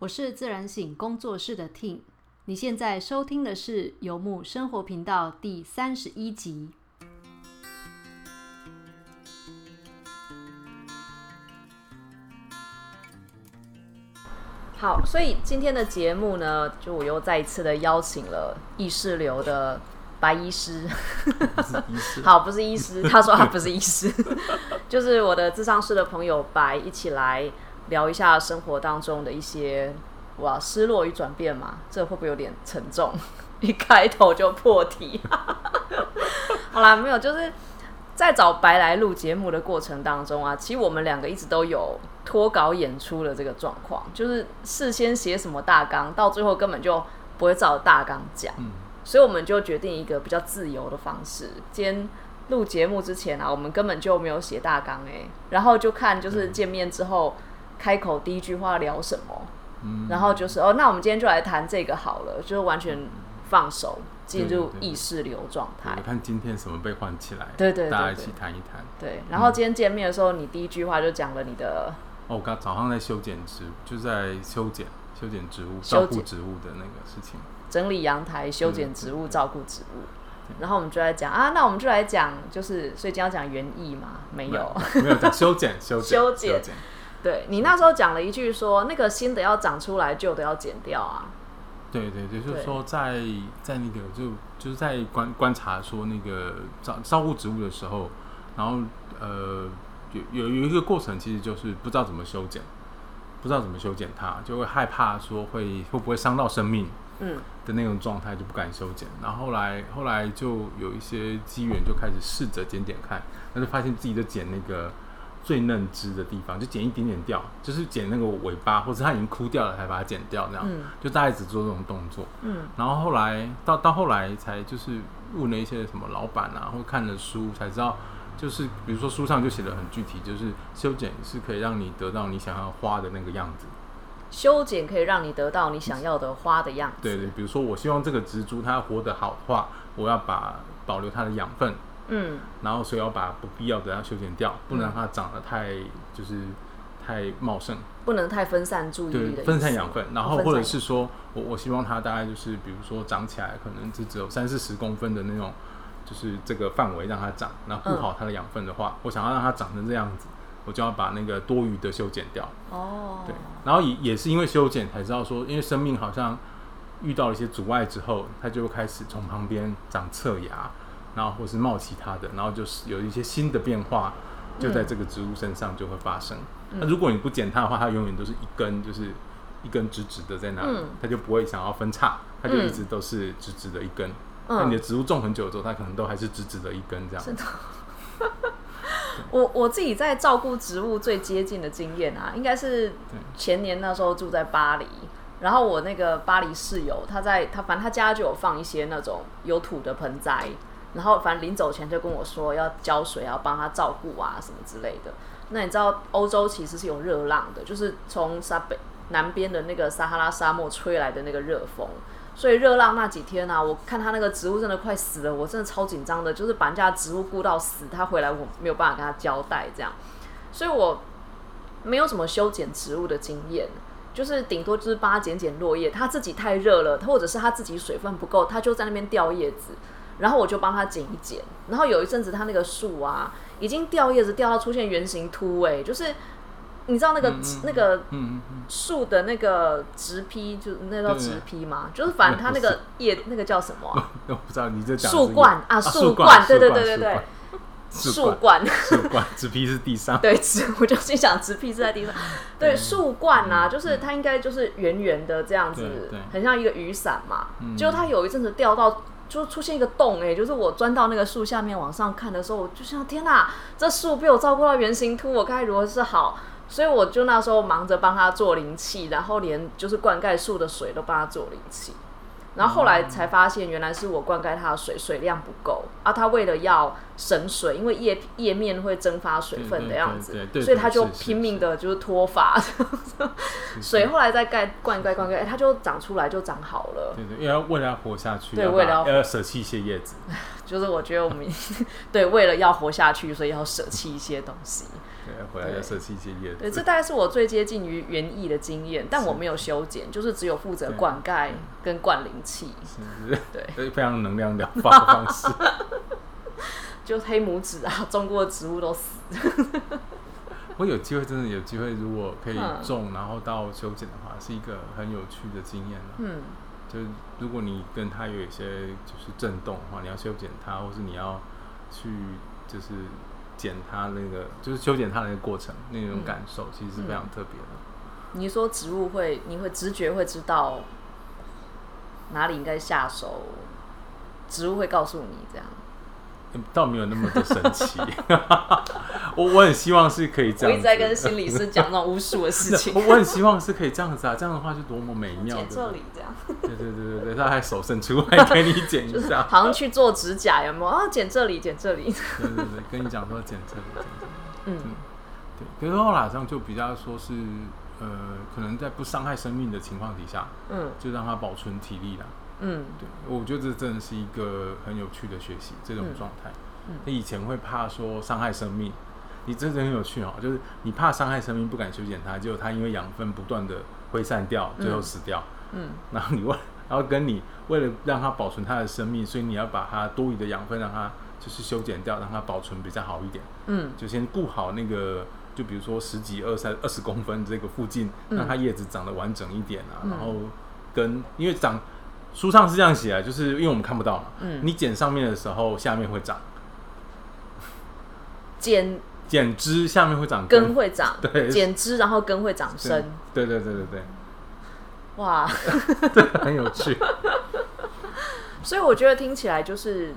我是自然醒工作室的 Ting，你现在收听的是游牧生活频道第三十一集。好，所以今天的节目呢，就我又再一次的邀请了意识流的白医师。好，不是医师，他说他不是医师，就是我的智商师的朋友白一起来。聊一下生活当中的一些哇失落与转变嘛，这会不会有点沉重？一开头就破题。好啦，没有，就是在找白来录节目的过程当中啊，其实我们两个一直都有脱稿演出的这个状况，就是事先写什么大纲，到最后根本就不会照大纲讲。嗯，所以我们就决定一个比较自由的方式。今天录节目之前啊，我们根本就没有写大纲哎，然后就看就是见面之后。开口第一句话聊什么？嗯，然后就是哦，那我们今天就来谈这个好了，就是完全放手进入意识流状态。我看今天什么被唤起来？对对，大家一起谈一谈。对，然后今天见面的时候，你第一句话就讲了你的。哦，我刚早上在修剪植，就在修剪修剪植物、照顾植物的那个事情。整理阳台、修剪植物、照顾植物。然后我们就来讲啊，那我们就来讲，就是所以今天要讲园艺嘛？没有，没有讲修剪修剪修剪。对你那时候讲了一句说，那个新的要长出来，旧的要剪掉啊。对对对，就是说在在那个就就是在观观察说那个照照顾植物的时候，然后呃有有有一个过程，其实就是不知道怎么修剪，不知道怎么修剪它，就会害怕说会会不会伤到生命，嗯的那种状态就不敢修剪。然后后来后来就有一些机缘，就开始试着剪剪看，但是发现自己的剪那个。最嫩枝的地方就剪一点点掉，就是剪那个尾巴，或者它已经枯掉了才把它剪掉，这样，就大概只做这种动作。嗯，然后后来到到后来才就是问了一些什么老板啊，或看了书才知道，就是比如说书上就写的很具体，就是修剪是可以让你得到你想要花的那个样子。修剪可以让你得到你想要的花的样子。对对，比如说我希望这个植株它活得好的话，我要把保留它的养分。嗯，然后所以要把不必要的要修剪掉，不能让它长得太就是太茂盛，不能太分散注意力的分散养分。然后或者是说我我希望它大概就是比如说长起来可能就只有三四十公分的那种，就是这个范围让它长，那顾好它的养分的话，我想要让它长成这样子，我就要把那个多余的修剪掉。哦，对，然后也也是因为修剪才知道说，因为生命好像遇到了一些阻碍之后，它就会开始从旁边长侧芽。然后或是冒其他的，然后就是有一些新的变化，就在这个植物身上就会发生。那如果你不剪它的话，它永远都是一根，就是一根直直的在那里，它就不会想要分叉，它就一直都是直直的一根。那你的植物种很久之后，它可能都还是直直的一根这样。真的，我我自己在照顾植物最接近的经验啊，应该是前年那时候住在巴黎，然后我那个巴黎室友，他在他反正他家就有放一些那种有土的盆栽。然后反正临走前就跟我说要浇水，要帮他照顾啊什么之类的。那你知道欧洲其实是有热浪的，就是从沙北南边的那个撒哈拉沙漠吹来的那个热风，所以热浪那几天呢，我看他那个植物真的快死了，我真的超紧张的，就是把人家植物顾到死，他回来我没有办法跟他交代这样，所以我没有什么修剪植物的经验，就是顶多就是帮他剪剪落叶，他自己太热了，或者是他自己水分不够，他就在那边掉叶子。然后我就帮他剪一剪，然后有一阵子他那个树啊，已经掉叶子掉到出现圆形秃，哎，就是你知道那个那个树的那个直批，就那叫直批吗？就是反正它那个叶那个叫什么？我不知道你在讲树冠啊，树冠，对对对对对，树冠，树冠，直批 是地上，对，直 我就心想直批是在地上，对，树冠啊，就是它应该就是圆圆的这样子，很像一个雨伞嘛，结果它有一阵子掉到。就出现一个洞哎，就是我钻到那个树下面往上看的时候，我就想天哪，这树被我照顾到原形突，我该如何是好？所以我就那时候忙着帮他做灵气，然后连就是灌溉树的水都帮他做灵气。然后后来才发现，原来是我灌溉它的水水量不够啊！它为了要省水，因为叶叶面会蒸发水分的样子，所以它就拼命的就是脱发。水后来再盖灌溉灌溉，它就长出来就长好了。对对，因为为了要活下去，对，为了要舍弃一些叶子。就是我觉得我们对为了要活下去，所以要舍弃一些东西。对，回来要舍弃一些叶子。对，这大概是我最接近于园艺的经验，但我没有修剪，就是只有负责灌溉跟灌灵气。是，对，非常能量疗法的方式。就黑拇指啊，种过的植物都死。我有机会，真的有机会，如果可以种，然后到修剪的话，是一个很有趣的经验嗯。就是如果你跟它有一些就是震动的话，你要修剪它，或是你要去就是剪它那个，就是修剪它那个过程，那种感受其实是非常特别的。你说植物会，你会直觉会知道哪里应该下手，植物会告诉你这样。倒没有那么的神奇，我我很希望是可以这样。我一直在跟心理师讲那种巫术的事情。我很希望是可以这样子啊，这样的话就多么美妙。剪这里这样。对对对对对，他还手伸出来给你剪一下，好像去做指甲有没有啊？剪这里，剪这里。对对对，跟你讲说剪这里，剪这里。嗯，对。可是后来上就比较说是呃，可能在不伤害生命的情况底下，嗯，就让它保存体力啦。嗯，对，我觉得这真的是一个很有趣的学习这种状态。你以前会怕说伤害生命，你真的很有趣哦，就是你怕伤害生命，不敢修剪它，结果它因为养分不断的挥散掉，最后死掉。嗯，然后你为，然后跟你为了让它保存它的生命，所以你要把它多余的养分让它就是修剪掉，让它保存比较好一点。嗯，就先顾好那个，就比如说十几二三二十公分这个附近，让它叶子长得完整一点啊，然后跟因为长。书上是这样写啊，就是因为我们看不到嘛。嗯。你剪上面的时候，下面会长。剪剪枝下面会长根会长。对。剪枝然后根会长生。对对对对对。哇。对很有趣。所以我觉得听起来就是，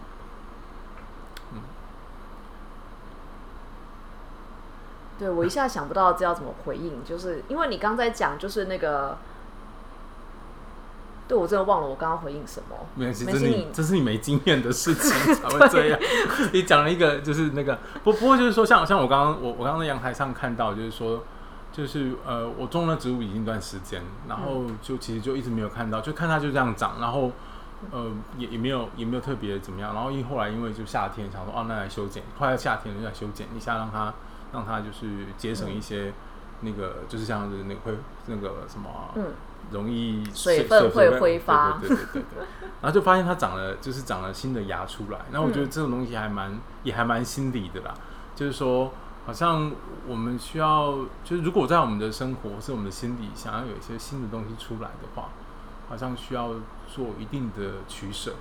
嗯。对我一下想不到这要怎么回应，就是因为你刚才讲，就是那个。对，我真的忘了我刚刚回应什么。没关系，这是你这是你没经验的事情 才会这样。你讲了一个，就是那个不不过就是说，像像我刚刚我我刚刚在阳台上看到，就是说，就是呃，我种了植物已经一段时间，然后就其实就一直没有看到，就看它就这样长，然后呃也也没有也没有特别怎么样。然后因后来因为就夏天想说哦，那来修剪，快要夏天了就来修剪一下，让它让它就是节省一些那个就是像是那个会那个什么嗯。容易水分会挥发，对对对然后就发现它长了，就是长了新的芽出来。那我觉得这种东西还蛮，也还蛮心理的啦。就是说，好像我们需要，就是如果在我们的生活是我们的心理，想要有一些新的东西出来的话，好像需要做一定的取舍。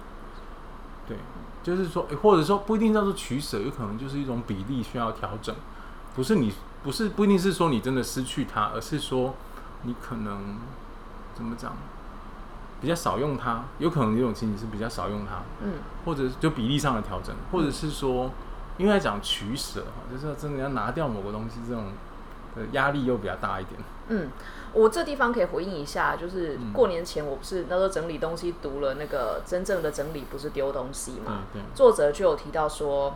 对，就是说，或者说不一定叫做取舍，有可能就是一种比例需要调整。不是你，不是不一定是说你真的失去它，而是说你可能。怎么讲？比较少用它，有可能有种情形是比较少用它，嗯，或者就比例上的调整，或者是说，因为讲取舍哈，就是真的要拿掉某个东西，这种的压力又比较大一点。嗯，我这地方可以回应一下，就是过年前我不是那时候整理东西，读了那个真正的整理不是丢东西嘛？对。作者就有提到说，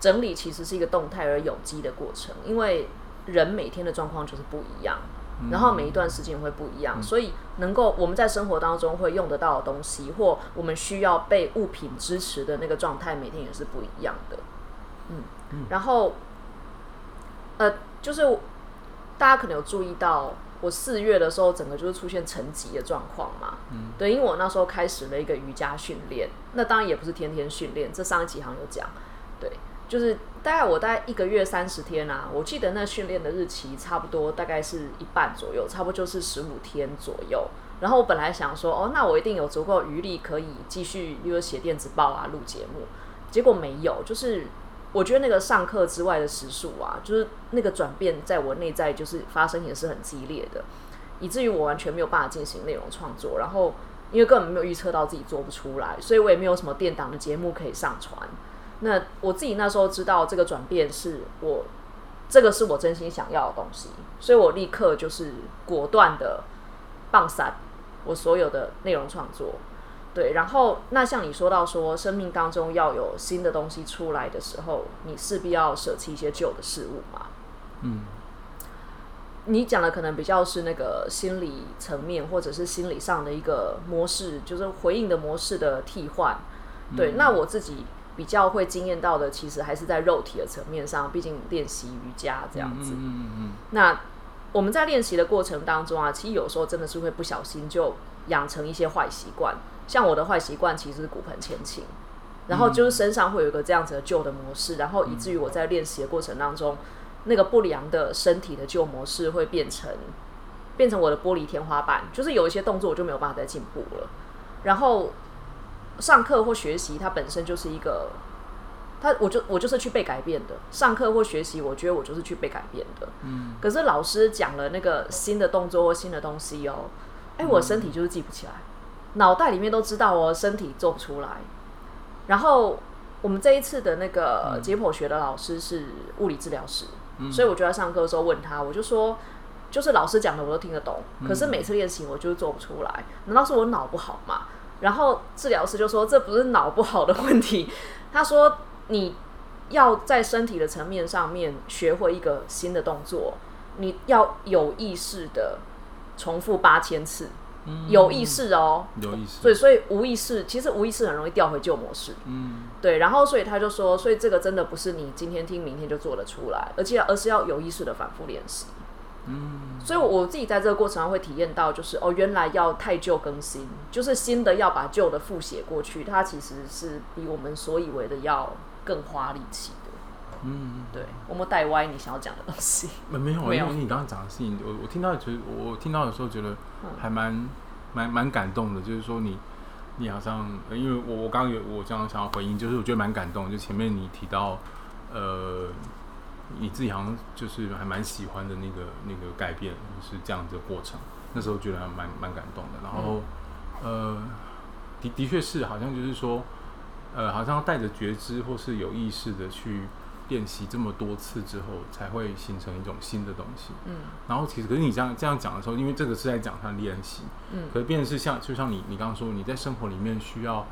整理其实是一个动态而有机的过程，因为人每天的状况就是不一样。然后每一段时间会不一样，所以能够我们在生活当中会用得到的东西，或我们需要被物品支持的那个状态，每天也是不一样的。嗯，然后，呃，就是大家可能有注意到，我四月的时候整个就是出现沉寂的状况嘛。嗯，对，因为我那时候开始了一个瑜伽训练，那当然也不是天天训练，这上一集好像有讲，对。就是大概我大概一个月三十天啊，我记得那训练的日期差不多大概是一半左右，差不多就是十五天左右。然后我本来想说，哦，那我一定有足够余力可以继续，比如写电子报啊、录节目。结果没有，就是我觉得那个上课之外的时数啊，就是那个转变在我内在就是发生也是很激烈的，以至于我完全没有办法进行内容创作。然后因为根本没有预测到自己做不出来，所以我也没有什么电档的节目可以上传。那我自己那时候知道这个转变是我，这个是我真心想要的东西，所以我立刻就是果断的放散我所有的内容创作，对。然后那像你说到说，生命当中要有新的东西出来的时候，你势必要舍弃一些旧的事物嘛。嗯。你讲的可能比较是那个心理层面，或者是心理上的一个模式，就是回应的模式的替换。对。那我自己。比较会惊艳到的，其实还是在肉体的层面上，毕竟练习瑜伽这样子。嗯嗯嗯那我们在练习的过程当中啊，其实有时候真的是会不小心就养成一些坏习惯。像我的坏习惯其实是骨盆前倾，然后就是身上会有一个这样子的旧的模式，然后以至于我在练习的过程当中，那个不良的身体的旧模式会变成变成我的玻璃天花板，就是有一些动作我就没有办法再进步了。然后上课或学习，它本身就是一个，它我就我就是去被改变的。上课或学习，我觉得我就是去被改变的。嗯，可是老师讲了那个新的动作或新的东西哦，哎，我身体就是记不起来，脑袋里面都知道哦，身体做不出来。然后我们这一次的那个解剖学的老师是物理治疗师，所以我就在上课的时候问他，我就说，就是老师讲的我都听得懂，可是每次练习我就是做不出来，难道是我脑不好吗？然后治疗师就说这不是脑不好的问题，他说你要在身体的层面上面学会一个新的动作，你要有意识的重复八千次，有意识哦，有意识。所以所以无意识其实无意识很容易掉回旧模式，嗯。对，然后所以他就说，所以这个真的不是你今天听明天就做得出来，而且而是要有意识的反复练习。嗯所以我自己在这个过程上会体验到，就是哦，原来要太旧更新，就是新的要把旧的复写过去，它其实是比我们所以为的要更花力气的。嗯，对，我们带歪你想要讲的东西。没 没有，没有因为你刚刚讲的事情，我我听到其实我听到的时候觉得嗯还蛮蛮蛮感动的，就是说你你好像，呃因为我我刚刚有我这样想要回应，就是我觉得蛮感动，就前面你提到呃你自己好像就是还蛮喜欢的那个那个改变，就是这样子的过程，那时候觉得还蛮蛮感动的，然后、呃的的确是好像就是说呃好像带着觉知或是有意识的去。练习这么多次之后，才会形成一种新的东西。嗯然后其实，可是你这样这样讲的时候，因为这个是在讲他练习，嗯可是变成是像就像你你刚刚说，你在生活里面需要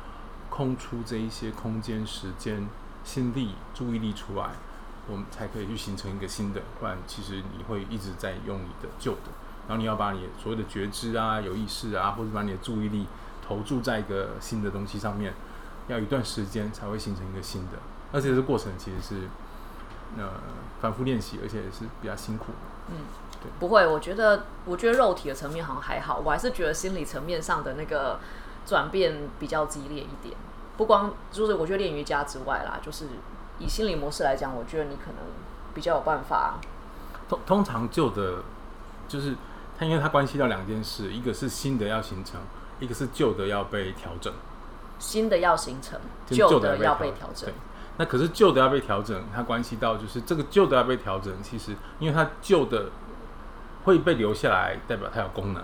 空出这一些空间、时间、心力、注意力出来，我们才可以去形成一个新的。不然，其实你会一直在用你的旧的，然后你要把你所谓的觉知啊、有意识啊，或者把你的注意力投注在一个新的东西上面，要一段时间才会形成一个新的。而且这过程其实是呃反复练习，而且也是比较辛苦的。嗯，不会，我觉得我觉得肉体的层面好像还好，我还是觉得心理层面上的那个转变比较激烈一点。不光就是我觉得练瑜伽之外啦，就是以心理模式来讲，我觉得你可能比较有办法。通通常旧的，就是它，因为它关系到两件事，一个是新的要形成，一个是旧的要被调整，新的要形成，旧的要被被调整对。，那可是旧的要被调整，它关系到就是这个旧的要被调整，其实因为它旧的会被留下来，代表它有功能，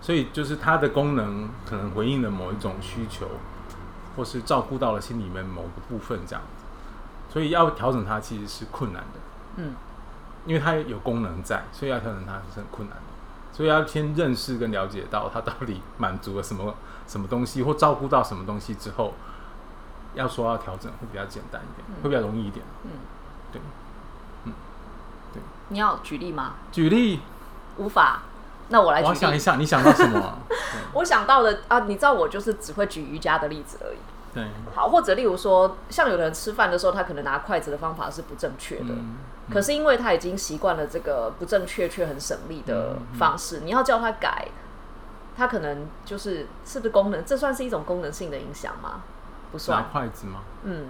所以就是它的功能可能回应了某一种需求，或是照顾到了心里面某个部分这样子，所以要调整它其实是困难的。嗯，因为它有功能在，所以要调整它是很困难的。所以要先认识跟了解到它到底满足了什么什么东西，或照顾到什么东西之后，要说要调整会比较简单一点，会比较容易一点。嗯，对。嗯，对你要举例吗？举例，无法。那我来举例。我想一下，你想到什么？我想到的啊，你知道我就是只会举瑜伽的例子而已。对，好，或者例如说，像有的人吃饭的时候，他可能拿筷子的方法是不正确的，嗯可是因为他已经习惯了这个不正确却很省力的方式，你要叫他改，他可能就是是不是功能？这算是一种功能性的影响吗？不拿算。筷子吗？嗯，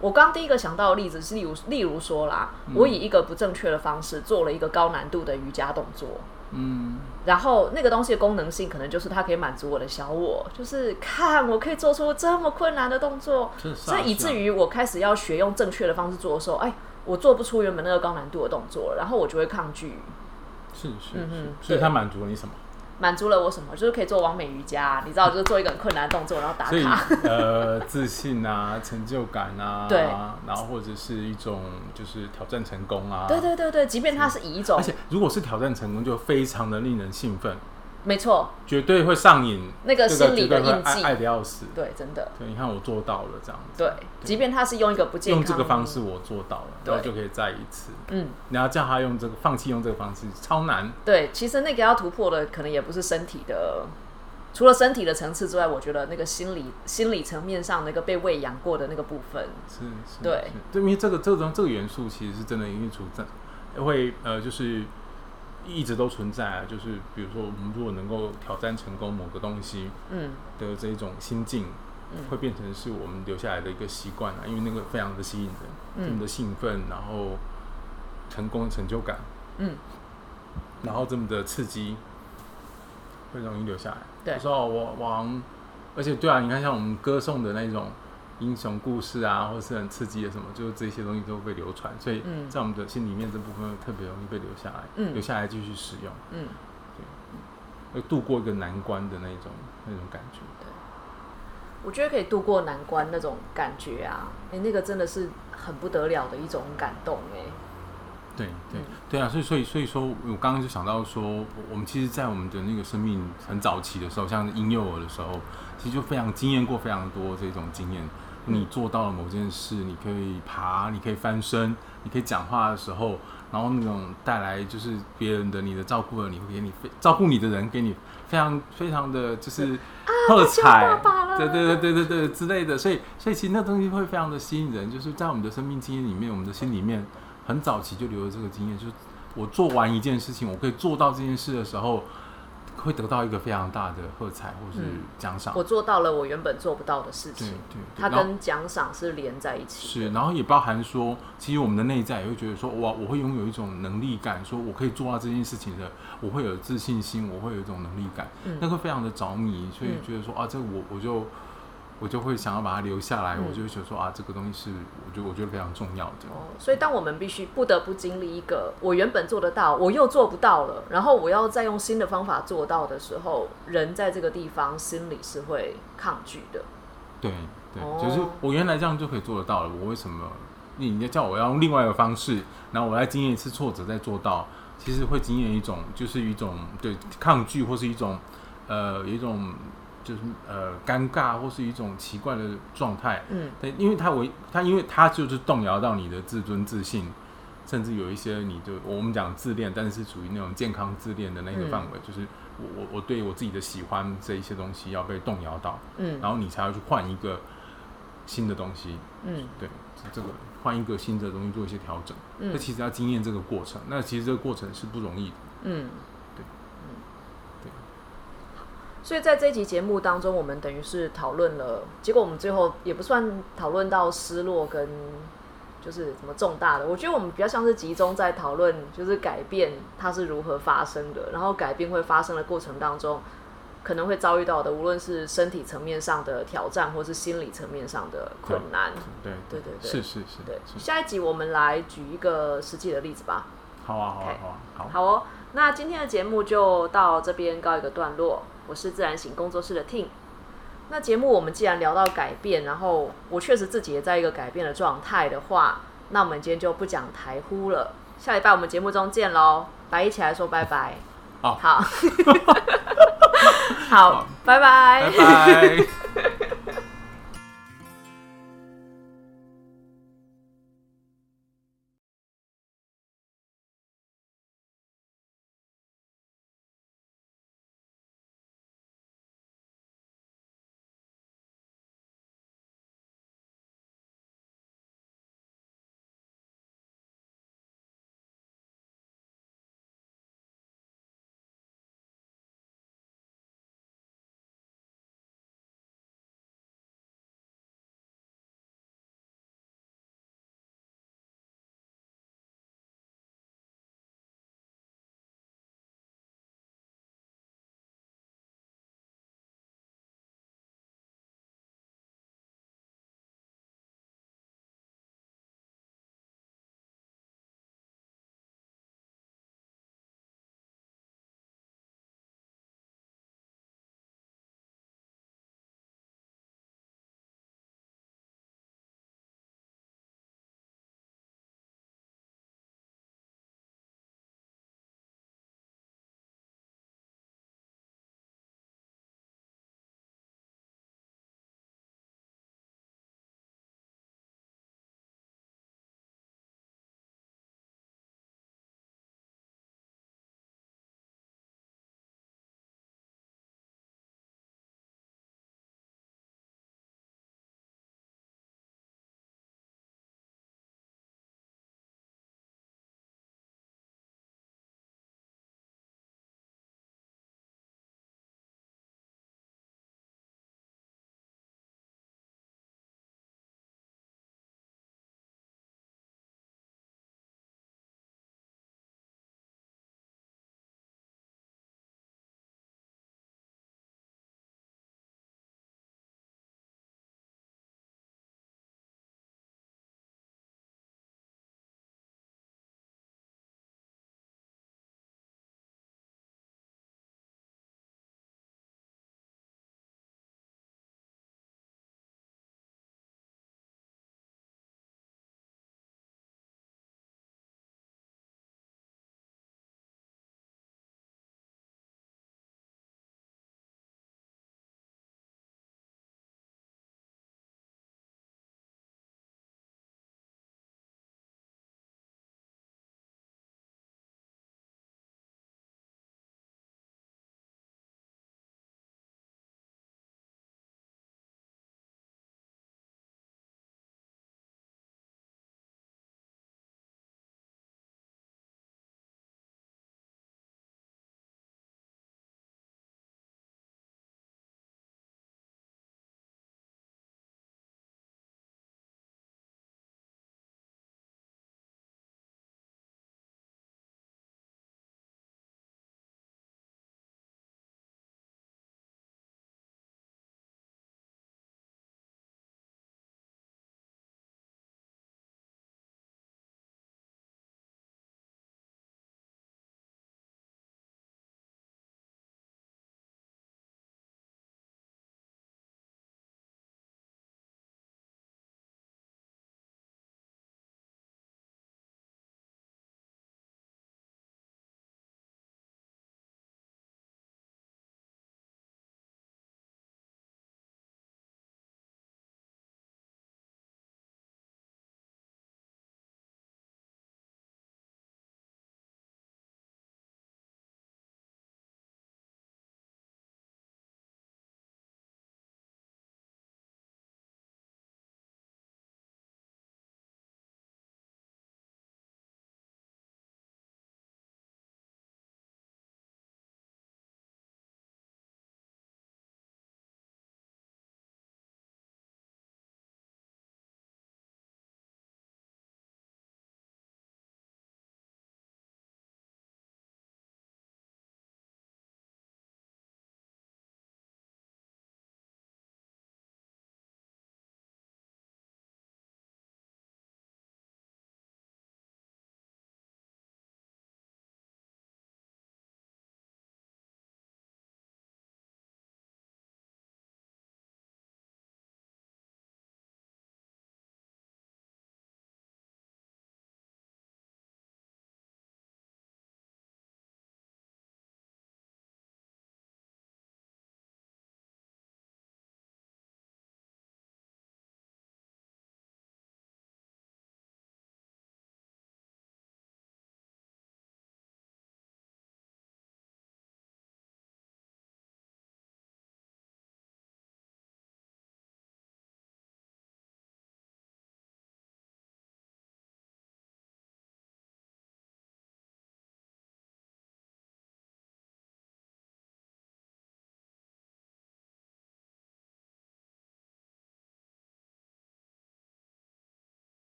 我刚第一个想到的例子是，例如例如说啦，我以一个不正确的方式做了一个高难度的瑜伽动作，嗯，然后那个东西的功能性可能就是它可以满足我的小我，就是看我可以做出这么困难的动作，所以以至于我开始要学用正确的方式做的时候，哎，我做不出原本那个高难度的动作，然后我就会抗拒。是是是，所以对。它满足了你什么？满足了我什么？就是可以做完美瑜伽，你知道，就是做一个很困难的动作，然后打卡。呃，自信啊，成就感啊，对然后或者是一种就是挑战成功啊，对对对对，即便它是以一种而且如果是挑战成功，就非常的令人兴奋，没错，绝对会上瘾，那个心理的印记。爱爱的要死。对，真的。对，你看我做到了这样子，对，即便他是用一个不健康。用这个方式我做到了，对。然后就可以再一次。嗯，你要叫他用这个放弃用这个方式，超难。对，其实那个要突破的可能也不是身体的除了身体的层次之外，我觉得那个心理心理层面上那个被喂养过的那个部分，是是，对。是，因为这个这种这个元素其实是真的因为出在，会呃就是一直都存在啊，就是比如说我们如果能够挑战成功某个东西，嗯。的这一种心境，嗯。会变成是我们留下来的一个习惯啊，因为那个非常的吸引人，嗯。这么的兴奋，然后成功的成就感，嗯，然后这么的刺激，会容易留下来。对。就说哦我往，而且对啊，你看像我们歌颂的那种英雄故事啊，或是很刺激的什么，就是这些东西都会被流传，所以嗯。在我们的心里面这部分特别容易被留下来，嗯。留下来继续使用，嗯，对。会度过一个难关的那种那种感觉。我觉得可以度过难关那种感觉啊，哎、那个真的是很不得了的一种感动哎、对对。嗯。对啊，所以所以所以说，我刚刚就想到说，我我们其实，在我们的那个生命很早期的时候，像婴幼儿的时候，其实就非常经验过非常多这种经验。你做到了某件事，你可以爬，你可以翻身，你可以讲话的时候，然后那种带来就是别人的你的照顾了，你会给你非照顾你的人给你非常非常的就是喝彩，对对对对对对之类的，所以所以其实那东西会非常的吸引人，就是在我们的生命经验里面，我们的心里面很早期就留了这个经验，就是我做完一件事情，我可以做到这件事的时候，会得到一个非常大的喝彩或是嗯。奖赏。我做到了我原本做不到的事情，对，对它跟奖赏是连在一起是，然后也包含说，其实我们的内在也会觉得说，哇，我会拥有一种能力感，说我可以做到这件事情的，我会有自信心，我会有一种能力感，嗯。那个非常的着迷，所以嗯。觉得说啊，这个我我就我就会想要把它留下来，嗯我就会觉得说啊，这个东西是我觉得我觉得非常重要的。哦，所以当我们必须不得不经历一个我原本做得到，我又做不到了，然后我要再用新的方法做到的时候，人在这个地方心里是会抗拒的。对对，哦就是我原来这样就可以做得到了，我为什么你你叫我要用另外一个方式，然后我来经验一次挫折再做到，其实会经验一种就是一种对抗拒或是一种呃有一种就是呃尴尬或是一种奇怪的状态，嗯对，因为他为他因为他就是动摇到你的自尊自信。甚至有一些你就我们讲自恋，但是属于那种健康自恋的那个嗯范围，就是我我我对我自己的喜欢这一些东西要被动摇到，嗯然后你才要去换一个新的东西，嗯对，是这个换一个新的东西做一些调整。那、嗯其实要经验这个过程，那其实这个过程是不容易的。嗯。所以在这一集节目当中，我们等于是讨论了，结果我们最后也不算讨论到失落跟就是什么重大的，我觉得我们比较像是集中在讨论，就是改变它是如何发生的，然后改变会发生的过程当中，可能会遭遇到的，无论是身体层面上的挑战，或是心理层面上的困难。对对对对是是是，对，下一集我们来举一个实际的例子吧。好啊好啊好啊好。好哦，那今天的节目就到这边告一个段落。我是自然醒工作室的 Ting。那节目我们既然聊到改变，然后我确实自己也在一个改变的状态的话，那我们今天就不讲台呼了。下礼拜我们节目中见喽，白一起来说拜拜。好好，好，拜拜拜拜。